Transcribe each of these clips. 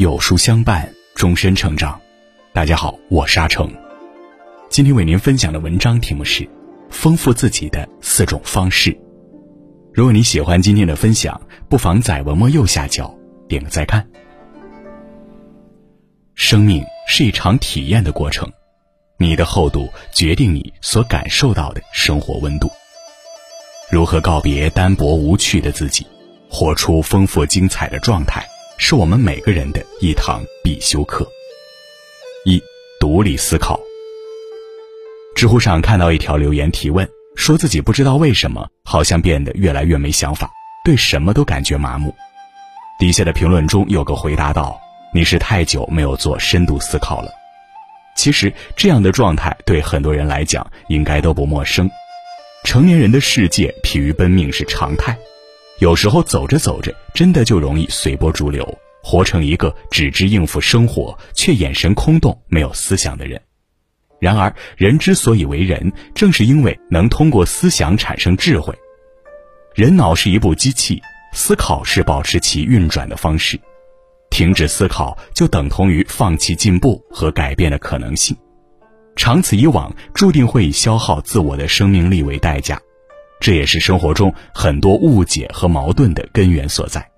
有书相伴，终身成长。大家好，我是阿成。今天为您分享的文章题目是《丰富自己的四种方式》。如果你喜欢今天的分享，不妨在文末右下角点个再看。生命是一场体验的过程，你的厚度决定你所感受到的生活温度。如何告别单薄无趣的自己，活出丰富精彩的状态？是我们每个人的一堂必修课。一、独立思考。知乎上看到一条留言提问，说自己不知道为什么，好像变得越来越没想法，对什么都感觉麻木。底下的评论中有个回答道：“你是太久没有做深度思考了。”其实这样的状态对很多人来讲应该都不陌生。成年人的世界，疲于奔命是常态。有时候走着走着，真的就容易随波逐流，活成一个只知应付生活却眼神空洞、没有思想的人。然而，人之所以为人，正是因为能通过思想产生智慧。人脑是一部机器，思考是保持其运转的方式。停止思考，就等同于放弃进步和改变的可能性。长此以往，注定会以消耗自我的生命力为代价。这也是生活中很多误解和矛盾的根源所在，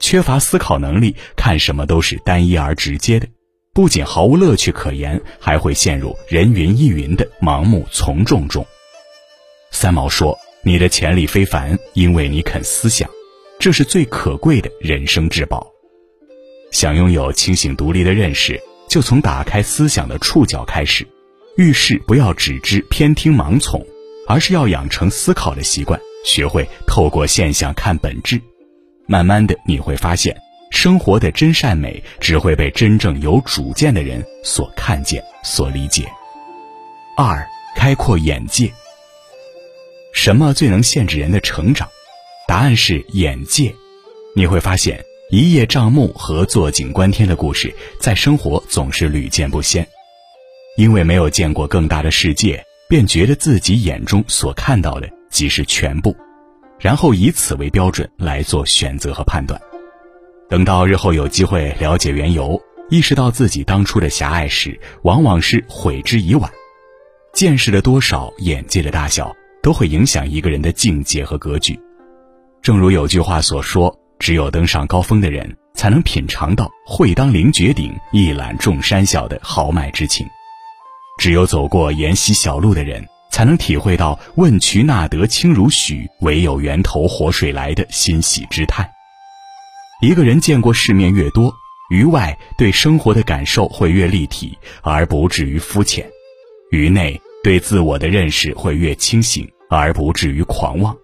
缺乏思考能力，看什么都是单一而直接的，不仅毫无乐趣可言，还会陷入人云亦云的盲目从众中。三毛说：“你的潜力非凡，因为你肯思想，这是最可贵的人生至宝。想拥有清醒独立的认识，就从打开思想的触角开始。遇事不要只知偏听盲从。”而是要养成思考的习惯，学会透过现象看本质。慢慢的，你会发现，生活的真善美只会被真正有主见的人所看见、所理解。二，开阔眼界。什么最能限制人的成长？答案是眼界。你会发现，一叶障目和坐井观天的故事，在生活总是屡见不鲜，因为没有见过更大的世界。便觉得自己眼中所看到的即是全部，然后以此为标准来做选择和判断。等到日后有机会了解缘由，意识到自己当初的狭隘时，往往是悔之已晚。见识的多少，眼界的大小，都会影响一个人的境界和格局。正如有句话所说：“只有登上高峰的人，才能品尝到‘会当凌绝顶，一览众山小’的豪迈之情。”只有走过沿溪小路的人，才能体会到“问渠那得清如许，唯有源头活水来”的欣喜之态。一个人见过世面越多，于外对生活的感受会越立体，而不至于肤浅；于内对自我的认识会越清醒，而不至于狂妄。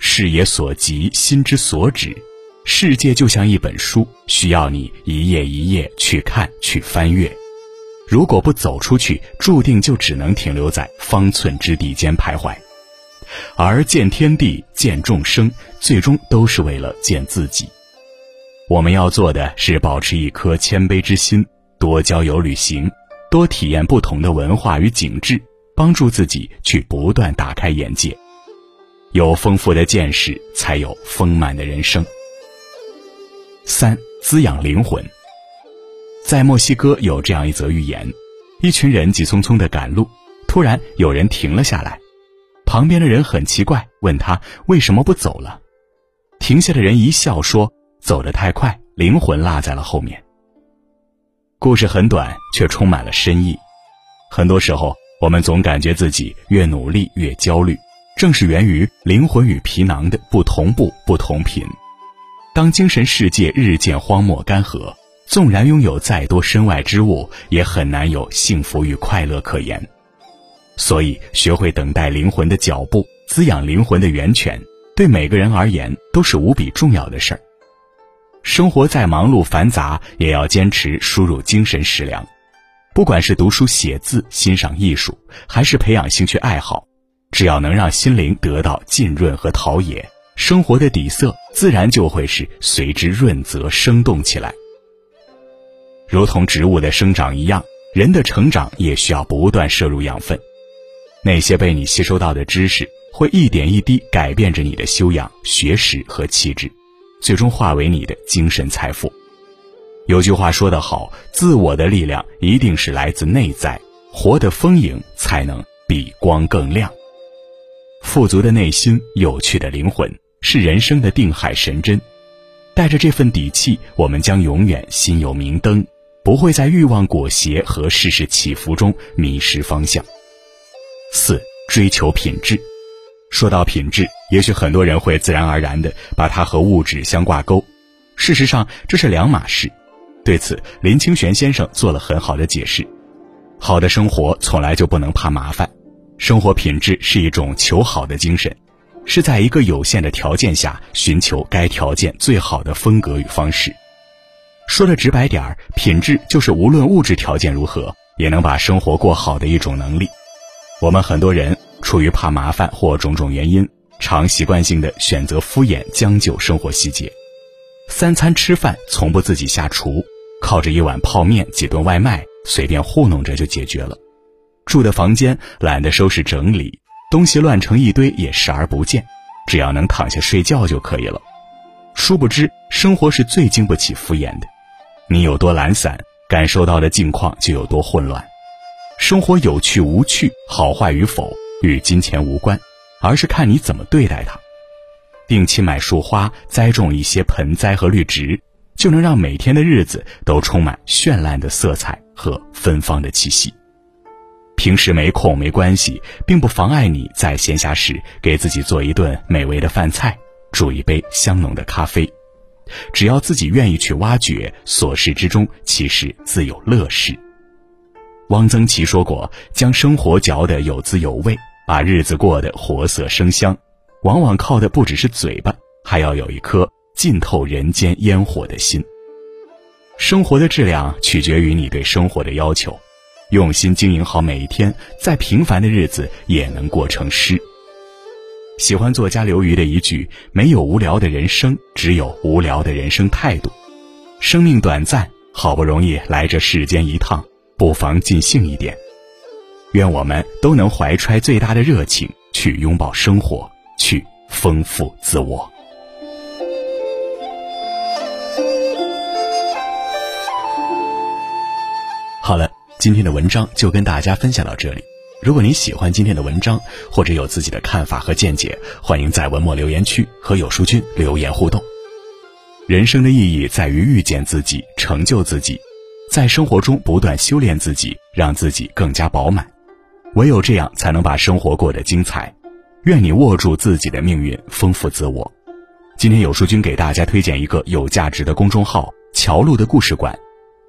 视野所及，心之所指。世界就像一本书，需要你一页一页去看，去翻阅。如果不走出去，注定就只能停留在方寸之地间徘徊。而见天地、见众生，最终都是为了见自己。我们要做的是保持一颗谦卑之心，多郊游旅行，多体验不同的文化与景致，帮助自己去不断打开眼界。有丰富的见识，才有丰满的人生。三、滋养灵魂。在墨西哥有这样一则寓言：一群人急匆匆地赶路，突然有人停了下来。旁边的人很奇怪，问他为什么不走了。停下的人一笑说：“走得太快，灵魂落在了后面。”故事很短，却充满了深意。很多时候，我们总感觉自己越努力越焦虑，正是源于灵魂与皮囊的不同步、不同频。当精神世界日渐荒漠干涸。纵然拥有再多身外之物，也很难有幸福与快乐可言。所以，学会等待灵魂的脚步，滋养灵魂的源泉，对每个人而言都是无比重要的事儿。生活再忙碌繁杂，也要坚持输入精神食粮。不管是读书写字、欣赏艺术，还是培养兴趣爱好，只要能让心灵得到浸润和陶冶，生活的底色自然就会是随之润泽生动起来。如同植物的生长一样，人的成长也需要不断摄入养分。那些被你吸收到的知识，会一点一滴改变着你的修养、学识和气质，最终化为你的精神财富。有句话说得好，自我的力量一定是来自内在，活得丰盈才能比光更亮。富足的内心，有趣的灵魂，是人生的定海神针。带着这份底气，我们将永远心有明灯，不会在欲望裹挟和世事起伏中迷失方向。四、追求品质。说到品质，也许很多人会自然而然地把它和物质相挂钩，事实上这是两码事。对此，林清玄先生做了很好的解释：好的生活从来就不能怕麻烦，生活品质是一种求好的精神，是在一个有限的条件下寻求该条件最好的风格与方式。说的直白点儿，品质就是无论物质条件如何，也能把生活过好的一种能力。我们很多人出于怕麻烦或种种原因，常习惯性的选择敷衍将就生活细节，三餐吃饭从不自己下厨。靠着一碗泡面、几顿外卖，随便糊弄着就解决了。住的房间懒得收拾整理，东西乱成一堆也视而不见，只要能躺下睡觉就可以了。殊不知，生活是最经不起敷衍的。你有多懒散，感受到的境况就有多混乱。生活有趣无趣，好坏与否与金钱无关，而是看你怎么对待它。定期买束花，栽种一些盆栽和绿植。就能让每天的日子都充满绚烂的色彩和芬芳的气息。平时没空没关系，并不妨碍你在闲暇时给自己做一顿美味的饭菜，煮一杯香浓的咖啡。只要自己愿意去挖掘，琐事之中其实自有乐事。汪曾祺说过：“将生活嚼得有滋有味，把日子过得活色生香，往往靠的不只是嘴巴，还要有一颗。”浸透人间烟火的心。生活的质量取决于你对生活的要求，用心经营好每一天，再平凡的日子也能过成诗。喜欢作家刘瑜的一句：“没有无聊的人生，只有无聊的人生态度。”生命短暂，好不容易来这世间一趟，不妨尽兴一点。愿我们都能怀揣最大的热情去拥抱生活，去丰富自我。好了，今天的文章就跟大家分享到这里。如果你喜欢今天的文章，或者有自己的看法和见解，欢迎在文末留言区和有书君留言互动。人生的意义在于遇见自己，成就自己，在生活中不断修炼自己，让自己更加饱满。唯有这样，才能把生活过得精彩。愿你握住自己的命运，丰富自我。今天有书君给大家推荐一个有价值的公众号——乔路的故事馆。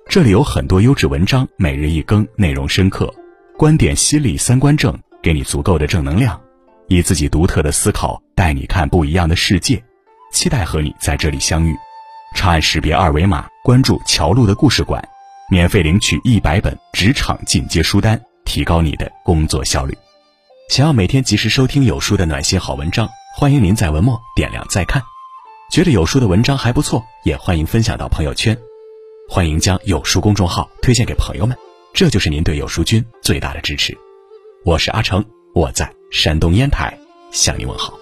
这里有很多优质文章，每日一更，内容深刻，观点犀利，三观正，给你足够的正能量，以自己独特的思考带你看不一样的世界。期待和你在这里相遇。长按识别二维码，关注乔路的故事馆，免费领取一百本职场进阶书单，提高你的工作效率。想要每天及时收听有书的暖心好文章，欢迎您在文末点亮再看。觉得有书的文章还不错，也欢迎分享到朋友圈。欢迎将有书公众号推荐给朋友们，这就是您对有书君最大的支持。我是阿成，我在山东烟台向您问好。